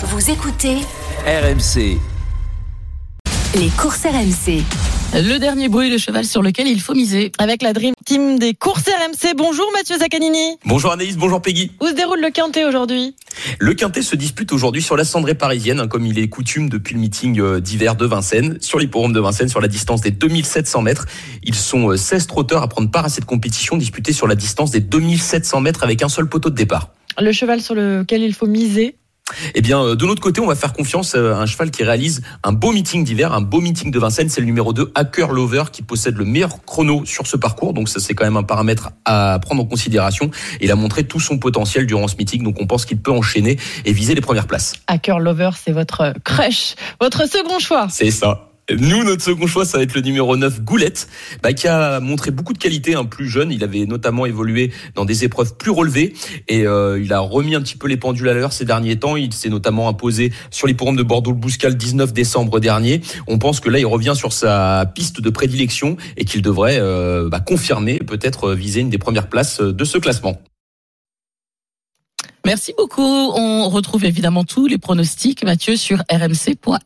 Vous écoutez RMC. les courses RMC. Le dernier bruit, le cheval sur lequel il faut miser. Avec la Dream Team des courses RMC. Bonjour Mathieu Zaccanini. Bonjour Anaïs, bonjour Peggy. Où se déroule le quintet aujourd'hui? Le Quintet se dispute aujourd'hui sur la cendrée parisienne, hein, comme il est coutume depuis le meeting euh, d'hiver de Vincennes, sur l'hipporome de Vincennes, sur la distance des 2700 mètres. Ils sont euh, 16 trotteurs à prendre part à cette compétition disputée sur la distance des 2700 mètres avec un seul poteau de départ. Le cheval sur lequel il faut miser Eh bien, euh, de l'autre côté, on va faire confiance euh, à un cheval qui réalise un beau meeting d'hiver, un beau meeting de Vincennes. C'est le numéro 2, Hacker Lover, qui possède le meilleur chrono sur ce parcours. Donc, ça, c'est quand même un paramètre à prendre en considération. Il a montré tout son potentiel durant ce meeting. Donc, on pense qu'il peut enchaîner et viser les premières places. Hacker Lover, c'est votre crush, votre second choix. C'est ça. Nous, notre second choix, ça va être le numéro 9, Goulette, bah, qui a montré beaucoup de qualités, un plus jeune. Il avait notamment évolué dans des épreuves plus relevées et euh, il a remis un petit peu les pendules à l'heure ces derniers temps. Il s'est notamment imposé sur l'hipporome de Bordeaux-le-Bouscal le 19 décembre dernier. On pense que là, il revient sur sa piste de prédilection et qu'il devrait euh, bah, confirmer, peut-être euh, viser une des premières places euh, de ce classement. Merci beaucoup. On retrouve évidemment tous les pronostics, Mathieu, sur rmc.fr.